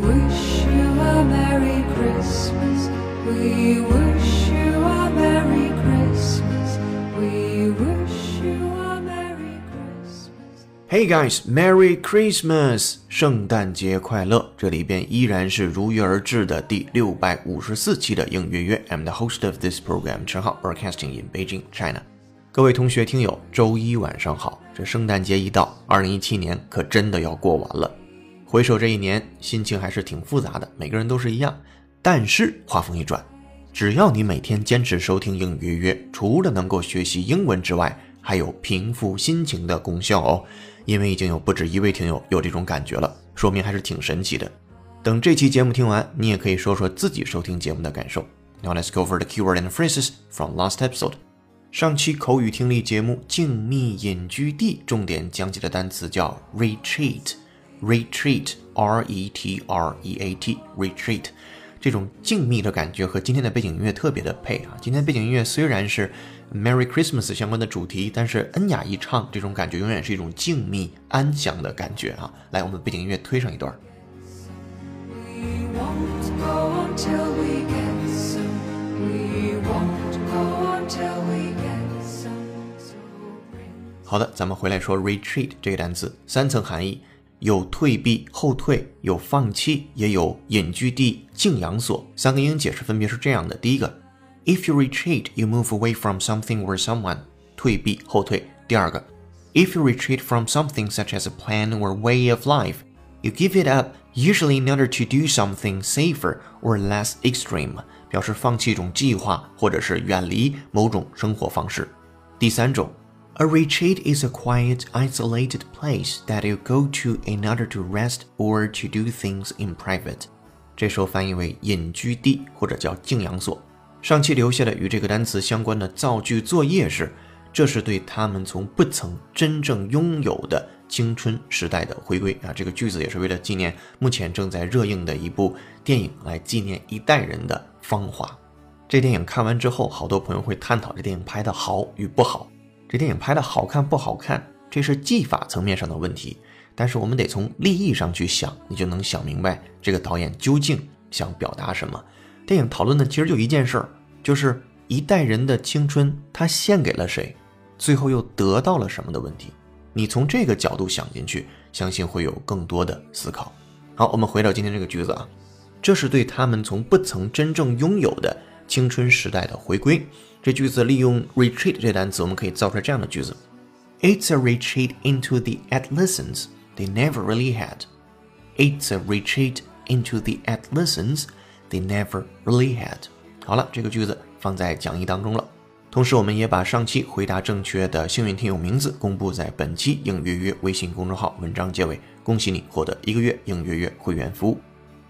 wish you a Merry Christmas. We wish you a Merry Christmas. We wish you a Merry Christmas. Hey guys, Merry Christmas！圣诞节快乐！这里边依然是如约而至的第六百五十四期的应约约。I'm the host of this program，陈浩，broadcasting in Beijing, China。各位同学听友，周一晚上好！这圣诞节一到，二零一七年可真的要过完了。 回首这一年，心情还是挺复杂的，每个人都是一样。但是话锋一转，只要你每天坚持收听英语约约，除了能够学习英文之外，还有平复心情的功效哦。因为已经有不止一位听友有这种感觉了，说明还是挺神奇的。等这期节目听完，你也可以说说自己收听节目的感受。Now let's go for the keyword and phrases from last episode。上期口语听力节目《静谧隐居地》重点讲解的单词叫 retreat retreat，retreat，r e t r e a t，retreat，这种静谧的感觉和今天的背景音乐特别的配啊。今天背景音乐虽然是 Merry Christmas 相关的主题，但是恩雅一唱，这种感觉永远是一种静谧安详的感觉啊。来，我们背景音乐推上一段。We won't go until we get some. We won't go until we get some. So bring 好的，咱们回来说 retreat 这个单词，三层含义，有退避、后退，有放弃，也有隐居地、静养所。三个英语解释分别是这样的：第一个，if you retreat, you move away from something or someone，退避、后退；第二个，if you retreat from something such as a plan or way of life, you give it up, usually in order to do something safer or less extreme，表示放弃一种计划或者是远离某种生活方式。第三种。 A retreat is a quiet, isolated place that you go to in order to rest or to do things in private。这时候翻译为隐居地或者叫静养所。上期留下的与这个单词相关的造句作业是：这是对他们从不曾真正拥有的青春时代的回归啊。这个句子也是为了纪念目前正在热映的一部电影，来纪念一代人的芳华。这电影看完之后，好多朋友会探讨这电影拍的好与不好。这电影拍的好看不好看，这是技法层面上的问题，但是我们得从立意上去想，你就能想明白这个导演究竟想表达什么。电影讨论的其实就一件事儿，就是一代人的青春，他献给了谁，最后又得到了什么的问题。你从这个角度想进去，相信会有更多的思考。好，我们回到今天这个句子啊，这是对他们从不曾真正拥有的青春时代的回归。这句子利用 retreat 这单词，我们可以造出来这样的句子：It's a retreat into the adolescence they never really had. It's a retreat into the adolescence they never really had. 好了，这个句子放在讲义当中了。同时，我们也把上期回答正确的幸运听友名字公布在本期应约约微信公众号文章结尾。恭喜你获得一个月应约约会员服务。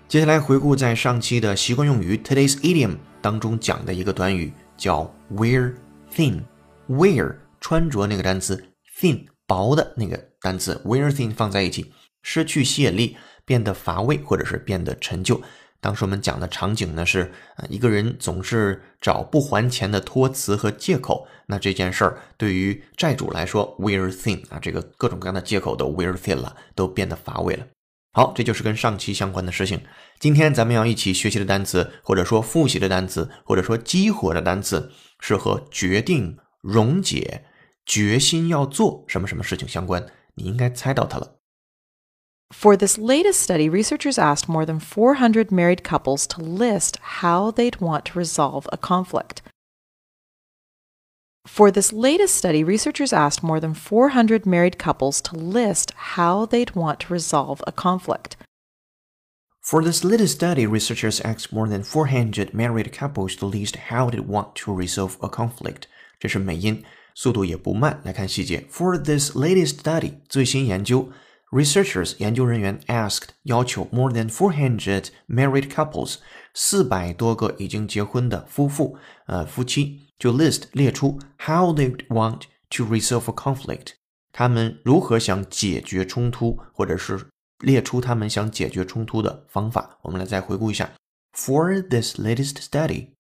接下来回顾在上期的习惯用语 Today's Idiom 当中讲的一个短语。叫 wear thin，wear 穿着那个单词，thin 薄的那个单词，wear thin 放在一起，失去吸引力，变得乏味，或者是变得陈旧。当时我们讲的场景呢是，啊，一个人总是找不还钱的托词和借口。那这件事儿对于债主来说，wear thin 啊，这个各种各样的借口都 wear thin 了，都变得乏味了。好，这就是跟上期相关的事情。今天咱们要一起学习的单词，或者说复习的单词，或者说激活的单词，是和决定、溶解、决心要做什么什么事情相关。你应该猜到它了。 For this latest study, researchers asked more than 400 married couples to list how they'd want to resolve a conflict. For this latest study, researchers asked more than 400 married couples to list how they'd want to resolve a conflict. For this latest study, researchers asked more than 400 married couples to list how they want to resolve a conflict. 这是美音，速度也不慢。来看细节。For this latest study，最新研究，researchers 研究人员 asked 要求 more than 400 married couples 四百多个已经结婚的夫妇，呃，夫妻 就 list 列出 how they want to resolve a conflict，他们如何想解决冲突，或者是列出他们想解决冲突的方法。我们来再回顾一下。For this latest study,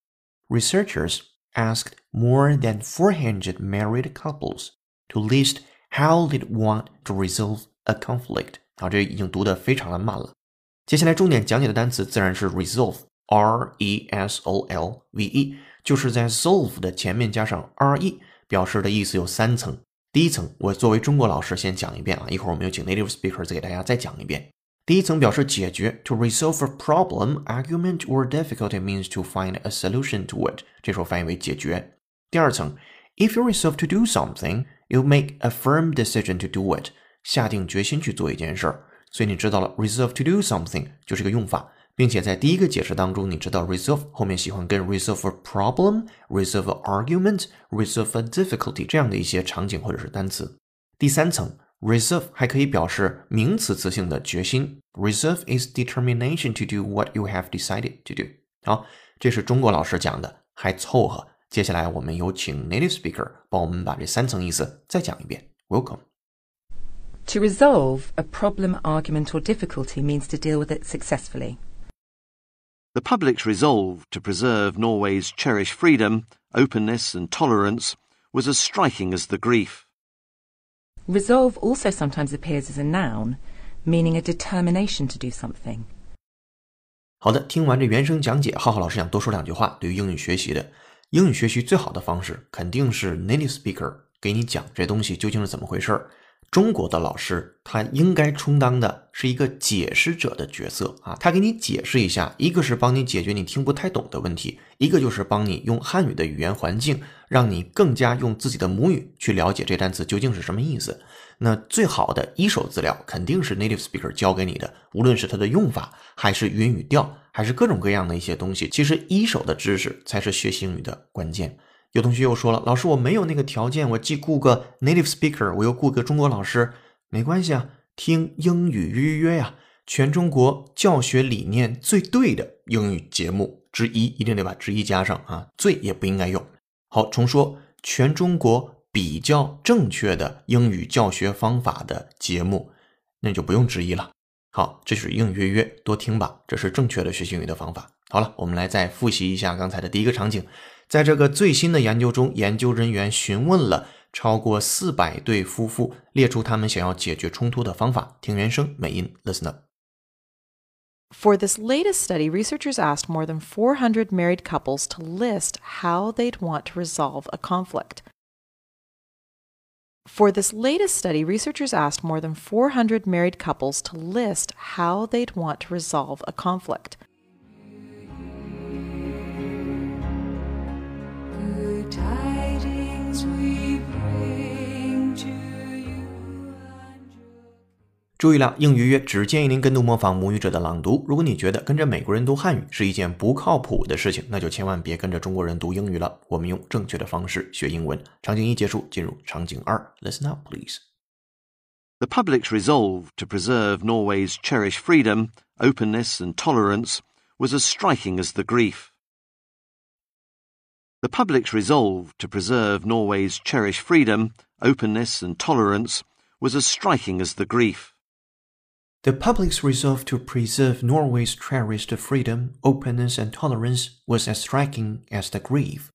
researchers asked more than 400 married couples to list how they'd want to resolve a conflict. 啊，这已经读得非常的慢了。 接下来重点讲解的单词自然是 resolve，r e s o l v e， 就是在 solve 的前面加上 r e，表示的意思有三层。第一层，我作为中国老师先讲一遍啊，一会儿我们有请 native speaker 再给大家再讲一遍。第一层表示解决，to resolve a problem, argument or difficulty means to find a solution to it，这时候翻译为解决。第二层，if you resolve to do something, you make a firm decision to do it，下定决心去做一件事儿。所以你知道了，resolve to do something 就是个用法。并且在第一个解释当中，你知道 resolve 后面喜欢跟 resolve a problem、resolve a argument、resolve a difficulty 这样的一些场景或者是单词。第三层 resolve 还可以表示名词词性的决心，resolve is determination to do what you have decided to do。好，这是中国老师讲的，还凑合。接下来我们有请 native speaker 帮我们把这三层意思再讲一遍。Welcome。To resolve a problem, argument, or difficulty means to deal with it successfully. The public's resolve to preserve Norway's cherished freedom, openness, and tolerance was as striking as the grief. Resolve also sometimes appears as a noun, meaning a determination to do something. 好的，听完这原声讲解，浩浩老师想多说两句话。对于英语学习的，英语学习最好的方式肯定是 native speaker 给你讲这东西究竟是怎么回事儿。 中国的老师，他应该充当的是一个解释者的角色啊，他给你解释一下，一个是帮你解决你听不太懂的问题，一个就是帮你用汉语的语言环境，让你更加用自己的母语去了解这单词究竟是什么意思。那最好的一手资料肯定是 native speaker 教给你的，无论是它的用法，还是语音语调，还是各种各样的一些东西，其实一手的知识才是学习英语的关键。有同学又说了，老师我没有那个条件，我既雇个 native speaker，我又雇个中国老师，没关系啊，听英语约约呀，全中国教学理念最对的英语节目之一，一定得把之一加上啊，最也不应该用。好，重说，全中国比较正确的英语教学方法的节目，那就不用之一了。好，这是英语约约，多听吧，这是正确的学习英语的方法。好了，我们来再复习一下刚才的第一个场景。在这个最新的研究中，研究人员询问了超过四百对夫妇，列出他们想要解决冲突的方法。听原声，美音，listen up。 For this latest study, researchers asked more than 400 married couples to list how they'd want to resolve a conflict. For this latest study, researchers asked more than 400 married couples to list how they'd want to resolve a conflict. 注意了，英语约只建议您跟读模仿母语者的朗读。如果你觉得跟着美国人读汉语是一件不靠谱的事情，那就千万别跟着中国人读英语了。我们用正确的方式学英文。场景一结束，进入场景二，Listen up, please. The public's resolve to preserve Norway's cherished freedom, openness, and tolerance was as striking as the grief. The public's resolve to preserve Norway's cherished freedom, openness, and tolerance was as striking as the grief. The public's resolve to preserve Norway's cherished freedom, openness, and tolerance was as striking as the grief.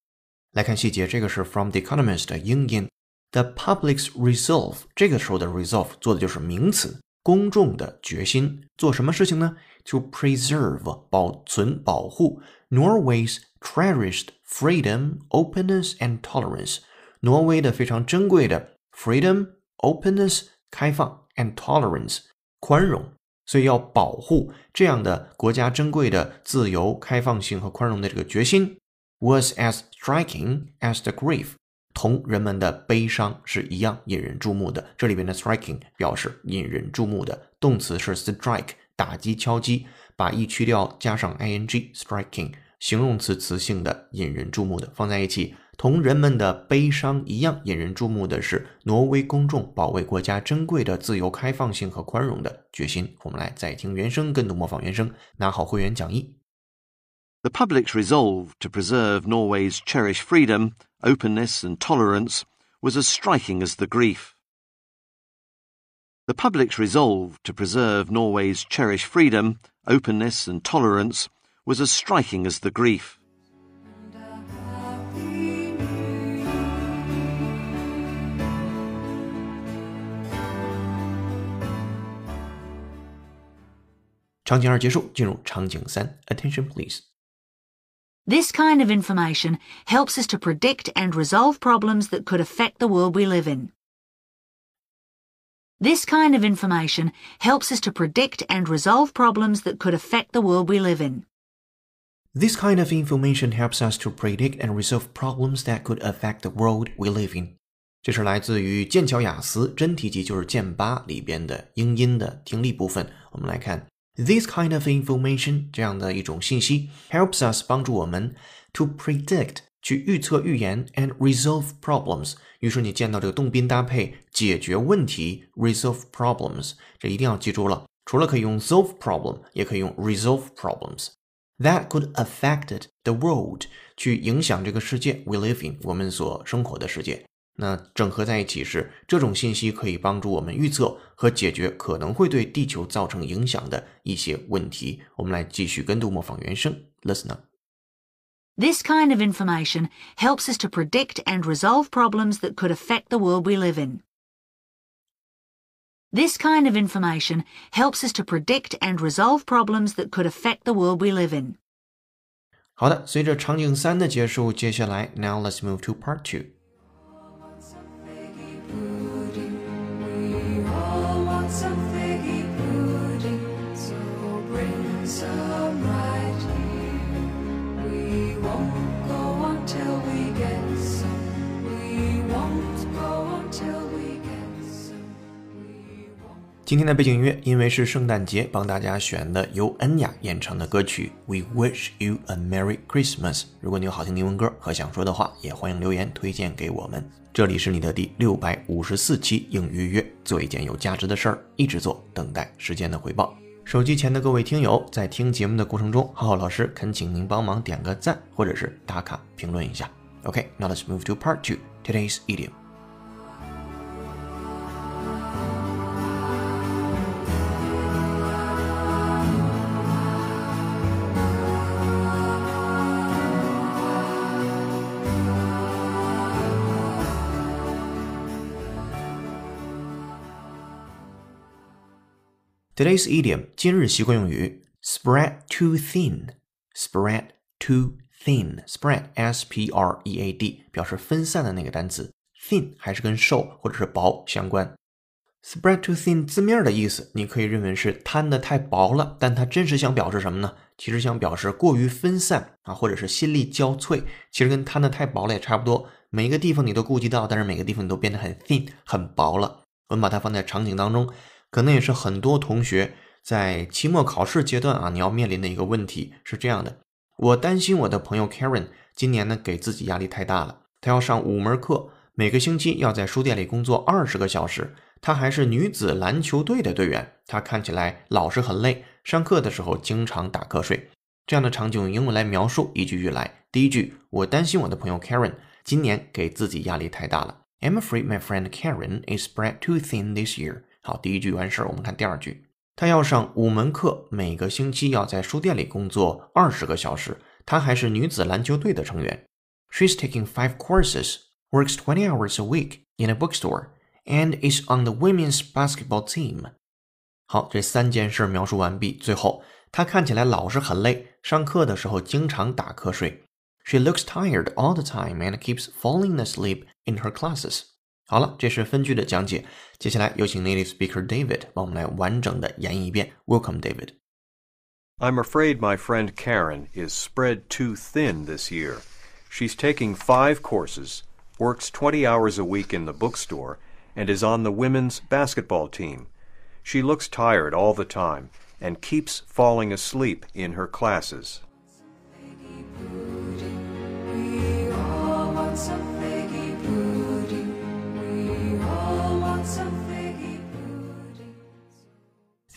来看细节，这个是 from The Economist 的英音。The public's resolve 这个时候的 resolve 做的就是名词，公众的决心。做什么事情呢？To preserve 保存、保护 Norway's cherished freedom, openness, and tolerance。挪威的非常珍贵的 freedom, openness 开放 and tolerance 宽容，所以要保护这样的国家珍贵的自由、开放性和宽容的这个决心，was as striking as the grief，同人们的悲伤是一样引人注目的。这里边的 striking 表示引人注目的，动词是 strike，打击、敲击，把 e 去掉，加上 ing，striking，形容词词性的引人注目的，放在一起。同人们的悲伤一样引人注目的是，挪威公众保卫国家珍贵的自由、开放性和宽容的决心。我们来再听原声，跟读模仿原声，拿好会员讲义。The public's resolve to preserve Norway's cherished freedom, openness, and tolerance was as striking as the grief. The public's resolve to preserve Norway's cherished freedom, openness, and tolerance was as striking as the grief. 场景二结束，进入场景三。Attention, please. This kind of information helps us to predict and resolve problems that could affect the world we live in. This kind of information helps us to predict and resolve problems that could affect the world we live in. This kind of information helps us to predict and resolve problems that could affect the world we live in. 这是来自于剑桥雅思真题集，就是剑八里边的英音的听力部分。我们来看 ，this kind of information 这样的一种信息，helps us 帮助我们 to predict 去预测预言 and resolve problems。于是你见到这个动宾搭配解决问题，resolve problems，这一定要记住了。除了可以用 solve problem，也可以用 resolve problems。That could affect the world，去影响这个世界 we live in，我们所生活的世界。那整合在一起时这种信息可以帮助我们预测和解决可能会对地球造成影响的一些问题。我们来继续跟读模仿原声，listen up。This kind of information helps us to predict and resolve problems that could affect the world we live in. This kind of information helps us to predict and resolve problems that could affect the world we live in. 好的，随着场景三的结束，接下来 now let's move to part two。今天的背景音乐因为是圣诞节，帮大家选的由恩雅演唱的歌曲《We Wish You a Merry Christmas》。如果你有好听的英文歌和想说的话，也欢迎留言推荐给我们。这里是你的第六百五十四期英语约，做一件有价值的事儿，一直做，等待时间的回报。手机前的各位听友，在听节目的过程中，浩浩老师恳请您帮忙点个赞，或者是打卡评论一下。OK，now、let's move to part two. Today's idiom. Today's idiom 今日习惯用语 spread too thin, spread too thin, spread s p r e a d 表示分散的那个单词，thin 还是跟瘦或者是薄相关。spread too thin 字面的意思，你可以认为是摊的太薄了，但它真实想表示什么呢？其实想表示过于分散啊，或者是心力交瘁。其实跟摊的太薄了也差不多，每一个地方你都顾及到，但是每个地方你都变得很 thin 很薄了。我们把它放在场景当中，可能也是很多同学在期末考试阶段啊，你要面临的一个问题是这样的：我担心我的朋友 Karen 今年呢给自己压力太大了，她要上五门课，每个星期要在书店里工作二十个小时。她还是女子篮球队的队员，她看起来老是很累，上课的时候经常打瞌睡。这样的场景用英文来描述，一句一句来。第一句，我担心我的朋友 Karen 今年给自己压力太大了。I'm afraid my friend Karen is spread too thin this year。好，第一句完事儿，我们看第二句。她要上五门课，每个星期要在书店里工作二十个小时。她还是女子篮球队的成员。She's taking five courses, works twenty hours a week in a bookstore, and is on the women's basketball team. 好，这三件事描述完毕。最后，她看起来老是很累，上课的时候经常打瞌睡。She looks tired all the time and keeps falling asleep in her classes. 好了，这是分句的讲解。接下来有请 native speaker David 帮我们来完整的演绎一遍。Welcome, David. I'm afraid my friend Karen is spread too thin this year. She's taking five courses, works 20 hours a week in the bookstore, and is on the women's basketball team. She looks tired all the time and keeps falling asleep in her classes.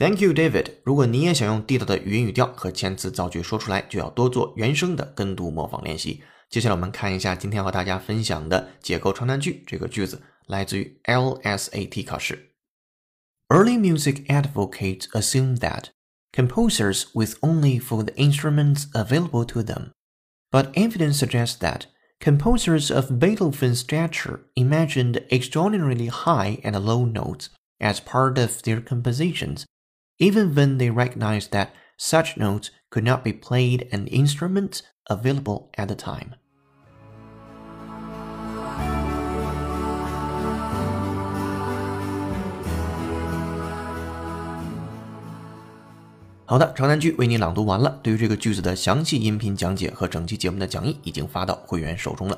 Thank you, David. 如果你也想用地道的语音语调和遣词造句说出来，就要多做原声的跟读模仿练习。接下来我们看一下今天和大家分享的解构长难句。这个句子来自于 LSAT 考试。Early music advocates assumed that composers with only for the instruments available to them, but evidence suggests that composers of Beethoven's stature imagined extraordinarily high and low notes as part of their compositions, even when they recognized that Such notes could not be played an instruments available at the time. 好的，长难句为你朗读完了。对于这个句子的详细音频讲解和整期节目的讲义已经发到会员手中了。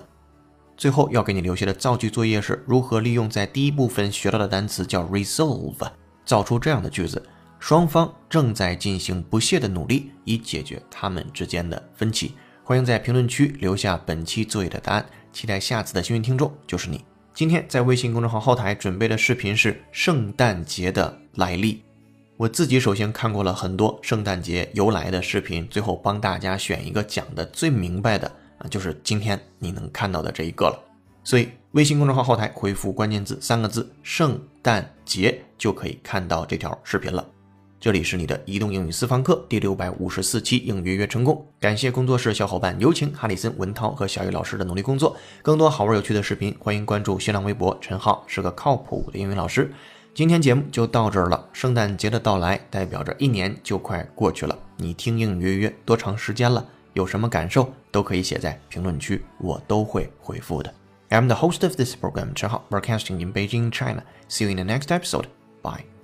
最后要给你留下的造句作业是如何利用在第一部分学到的单词叫 resolve，造出这样的句子：双方正在进行不懈的努力以解决他们之间的分歧。欢迎在评论区留下本期作业的答案，期待下次的幸运听众就是你。今天在微信公众号后台准备的视频是圣诞节的来历。我自己首先看过了很多圣诞节由来的视频，最后帮大家选一个讲的最明白的啊，就是今天你能看到的这一个了。所以微信公众号后台回复关键字三个字“圣诞节”就可以看到这条视频了。这里是你的移动英语私房课第六百五十四期应约约成功，感谢工作室小伙伴有请哈里森、文涛和小雨老师的努力工作。更多好玩有趣的视频，欢迎关注新浪微博陈浩是个靠谱的英语老师。今天节目就到这儿了。圣诞节的到来代表着一年就快过去了。你听英语约约多长时间了？有什么感受都可以写在评论区，我都会回复的。I'm the host of this program, Chen Hao, broadcasting in Beijing, China. See you in the next episode. Bye.